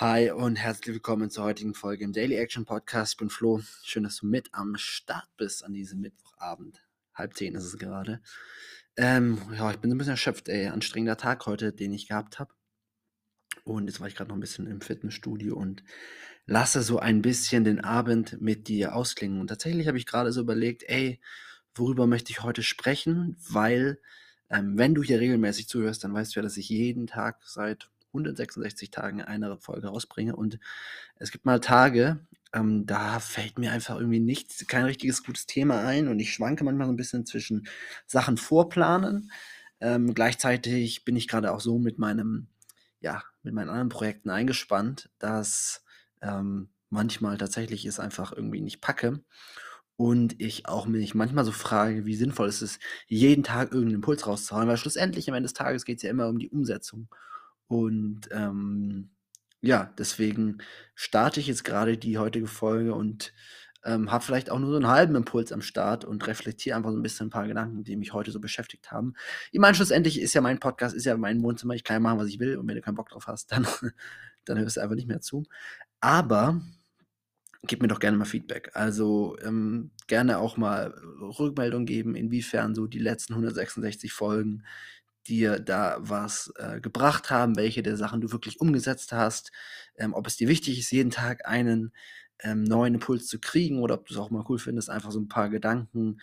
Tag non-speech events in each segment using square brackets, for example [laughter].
Hi und herzlich willkommen zur heutigen Folge im Daily Action Podcast. Ich bin Flo. Schön, dass du mit am Start bist an diesem Mittwochabend. Halb zehn ist es gerade. Ähm, ja, ich bin ein bisschen erschöpft, ey. Anstrengender Tag heute, den ich gehabt habe. Und jetzt war ich gerade noch ein bisschen im Fitnessstudio und lasse so ein bisschen den Abend mit dir ausklingen. Und tatsächlich habe ich gerade so überlegt, ey, worüber möchte ich heute sprechen? Weil, ähm, wenn du hier regelmäßig zuhörst, dann weißt du ja, dass ich jeden Tag seit 166 Tagen eine Folge rausbringe. Und es gibt mal Tage, ähm, da fällt mir einfach irgendwie nichts, kein richtiges gutes Thema ein und ich schwanke manchmal so ein bisschen zwischen Sachen vorplanen. Ähm, gleichzeitig bin ich gerade auch so mit meinem, ja, mit meinen anderen Projekten eingespannt, dass ähm, manchmal tatsächlich es einfach irgendwie nicht packe. Und ich auch mich manchmal so frage, wie sinnvoll ist es, jeden Tag irgendeinen Impuls rauszuhauen, weil schlussendlich am Ende des Tages geht es ja immer um die Umsetzung. Und ähm, ja, deswegen starte ich jetzt gerade die heutige Folge und ähm, habe vielleicht auch nur so einen halben Impuls am Start und reflektiere einfach so ein bisschen ein paar Gedanken, die mich heute so beschäftigt haben. Ich meine, schlussendlich ist ja mein Podcast, ist ja mein Wohnzimmer, ich kann ja machen, was ich will und wenn du keinen Bock drauf hast, [laughs] dann, dann hörst du einfach nicht mehr zu. Aber gib mir doch gerne mal Feedback. Also ähm, gerne auch mal Rückmeldung geben, inwiefern so die letzten 166 Folgen dir da was äh, gebracht haben, welche der Sachen du wirklich umgesetzt hast, ähm, ob es dir wichtig ist, jeden Tag einen ähm, neuen Impuls zu kriegen oder ob du es auch mal cool findest, einfach so ein paar Gedanken,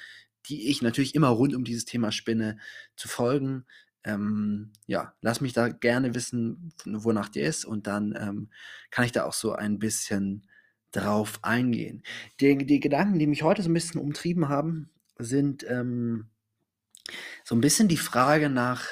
die ich natürlich immer rund um dieses Thema spinne, zu folgen. Ähm, ja, lass mich da gerne wissen, wonach dir ist und dann ähm, kann ich da auch so ein bisschen drauf eingehen. Die, die Gedanken, die mich heute so ein bisschen umtrieben haben, sind ähm, so ein bisschen die Frage nach,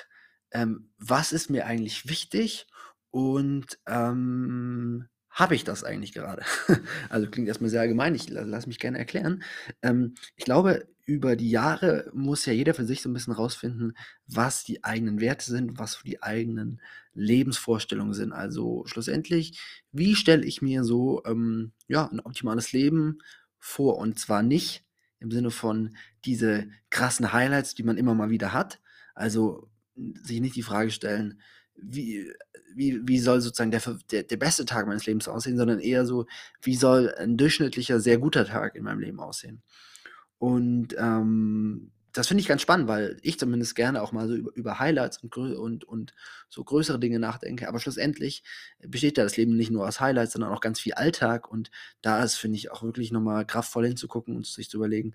ähm, was ist mir eigentlich wichtig und ähm, habe ich das eigentlich gerade? [laughs] also klingt erstmal sehr allgemein, ich lasse mich gerne erklären. Ähm, ich glaube, über die Jahre muss ja jeder für sich so ein bisschen rausfinden, was die eigenen Werte sind, was die eigenen Lebensvorstellungen sind. Also schlussendlich, wie stelle ich mir so ähm, ja, ein optimales Leben vor? Und zwar nicht im Sinne von diese krassen Highlights, die man immer mal wieder hat. Also sich nicht die Frage stellen, wie, wie, wie soll sozusagen der, der, der beste Tag meines Lebens aussehen, sondern eher so, wie soll ein durchschnittlicher, sehr guter Tag in meinem Leben aussehen. Und ähm, das finde ich ganz spannend, weil ich zumindest gerne auch mal so über, über Highlights und, und, und so größere Dinge nachdenke. Aber schlussendlich besteht ja das Leben nicht nur aus Highlights, sondern auch ganz viel Alltag. Und da ist, finde ich, auch wirklich nochmal kraftvoll hinzugucken und sich zu überlegen,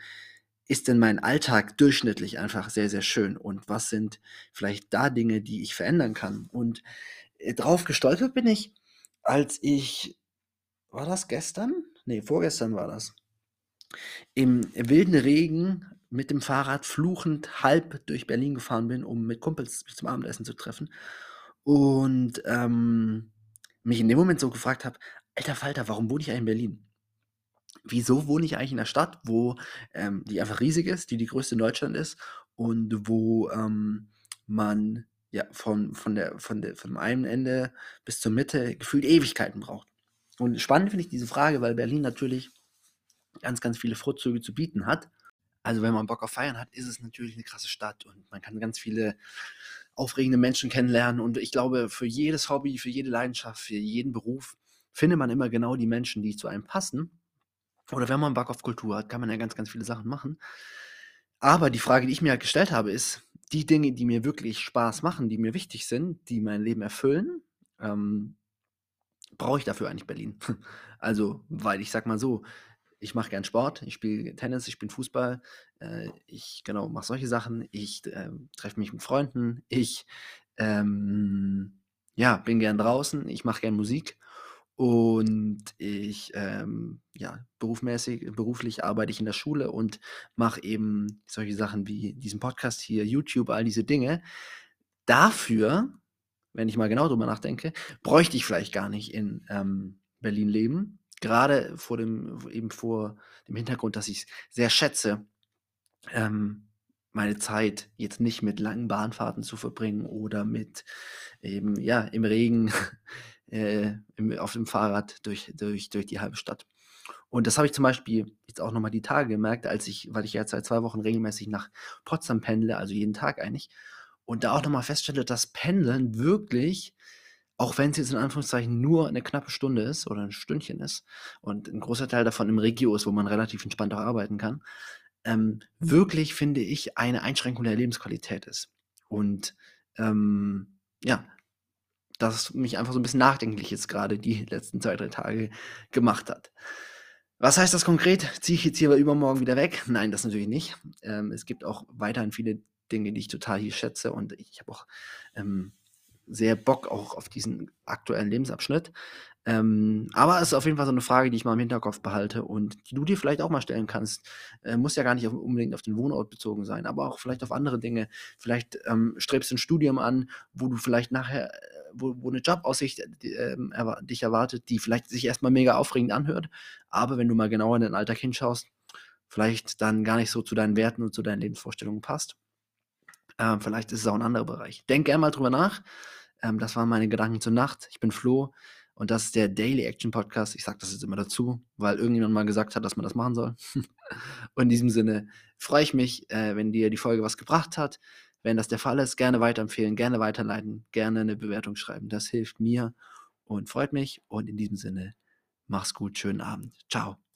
ist denn mein Alltag durchschnittlich einfach sehr, sehr schön? Und was sind vielleicht da Dinge, die ich verändern kann? Und äh, drauf gestolpert bin ich, als ich, war das gestern? Nee, vorgestern war das. Im wilden Regen mit dem Fahrrad fluchend halb durch Berlin gefahren bin, um mit Kumpels mich zum Abendessen zu treffen. Und ähm, mich in dem Moment so gefragt habe, alter Falter, warum wohne ich eigentlich in Berlin? wieso wohne ich eigentlich in einer Stadt, wo ähm, die einfach riesig ist, die die größte in Deutschland ist und wo ähm, man ja von, von, der, von, der, von einem Ende bis zur Mitte gefühlt Ewigkeiten braucht. Und spannend finde ich diese Frage, weil Berlin natürlich ganz, ganz viele Vorzüge zu bieten hat. Also wenn man Bock auf Feiern hat, ist es natürlich eine krasse Stadt und man kann ganz viele aufregende Menschen kennenlernen. Und ich glaube, für jedes Hobby, für jede Leidenschaft, für jeden Beruf findet man immer genau die Menschen, die zu einem passen. Oder wenn man Bock auf Kultur hat, kann man ja ganz, ganz viele Sachen machen. Aber die Frage, die ich mir halt gestellt habe, ist, die Dinge, die mir wirklich Spaß machen, die mir wichtig sind, die mein Leben erfüllen, ähm, brauche ich dafür eigentlich Berlin? [laughs] also, weil ich sag mal so, ich mache gern Sport, ich spiele Tennis, ich spiele Fußball, äh, ich genau mache solche Sachen, ich äh, treffe mich mit Freunden, ich ähm, ja, bin gern draußen, ich mache gern Musik und ich, ähm, ja, berufmäßig, beruflich arbeite ich in der Schule und mache eben solche Sachen wie diesen Podcast hier, YouTube, all diese Dinge. Dafür, wenn ich mal genau drüber nachdenke, bräuchte ich vielleicht gar nicht in ähm, Berlin leben. Gerade vor dem, eben vor dem Hintergrund, dass ich es sehr schätze, ähm, meine Zeit jetzt nicht mit langen Bahnfahrten zu verbringen oder mit eben, ja, im Regen [laughs] äh, im, auf dem Fahrrad durch, durch, durch die halbe Stadt. Und das habe ich zum Beispiel jetzt auch nochmal die Tage gemerkt, als ich, weil ich jetzt seit zwei Wochen regelmäßig nach Potsdam pendle, also jeden Tag eigentlich, und da auch nochmal feststelle, dass Pendeln wirklich auch wenn es jetzt in Anführungszeichen nur eine knappe Stunde ist oder ein Stündchen ist und ein großer Teil davon im Regio ist, wo man relativ entspannt auch arbeiten kann, ähm, wirklich, finde ich, eine Einschränkung der Lebensqualität ist. Und ähm, ja, das mich einfach so ein bisschen nachdenklich jetzt gerade die letzten zwei, drei Tage gemacht hat. Was heißt das konkret? Ziehe ich jetzt hier übermorgen wieder weg? Nein, das natürlich nicht. Ähm, es gibt auch weiterhin viele Dinge, die ich total hier schätze und ich habe auch ähm, sehr Bock auch auf diesen aktuellen Lebensabschnitt. Ähm, aber es ist auf jeden Fall so eine Frage, die ich mal im Hinterkopf behalte und die du dir vielleicht auch mal stellen kannst. Äh, muss ja gar nicht auf, unbedingt auf den Wohnort bezogen sein, aber auch vielleicht auf andere Dinge. Vielleicht ähm, strebst du ein Studium an, wo du vielleicht nachher, äh, wo, wo eine Jobaussicht äh, erwa dich erwartet, die vielleicht sich erstmal mega aufregend anhört, aber wenn du mal genauer in dein Alltag hinschaust, vielleicht dann gar nicht so zu deinen Werten und zu deinen Lebensvorstellungen passt. Ähm, vielleicht ist es auch ein anderer Bereich. Denk gerne mal drüber nach. Ähm, das waren meine Gedanken zur Nacht. Ich bin Flo und das ist der Daily Action Podcast. Ich sage das jetzt immer dazu, weil irgendjemand mal gesagt hat, dass man das machen soll. [laughs] und in diesem Sinne freue ich mich, äh, wenn dir die Folge was gebracht hat. Wenn das der Fall ist, gerne weiterempfehlen, gerne weiterleiten, gerne eine Bewertung schreiben. Das hilft mir und freut mich. Und in diesem Sinne, mach's gut, schönen Abend. Ciao.